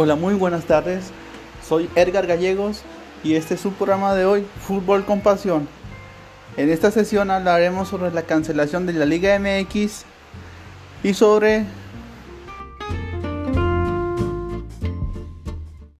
Hola, muy buenas tardes. Soy Edgar Gallegos y este es su programa de hoy, Fútbol con Pasión. En esta sesión hablaremos sobre la cancelación de la Liga MX y sobre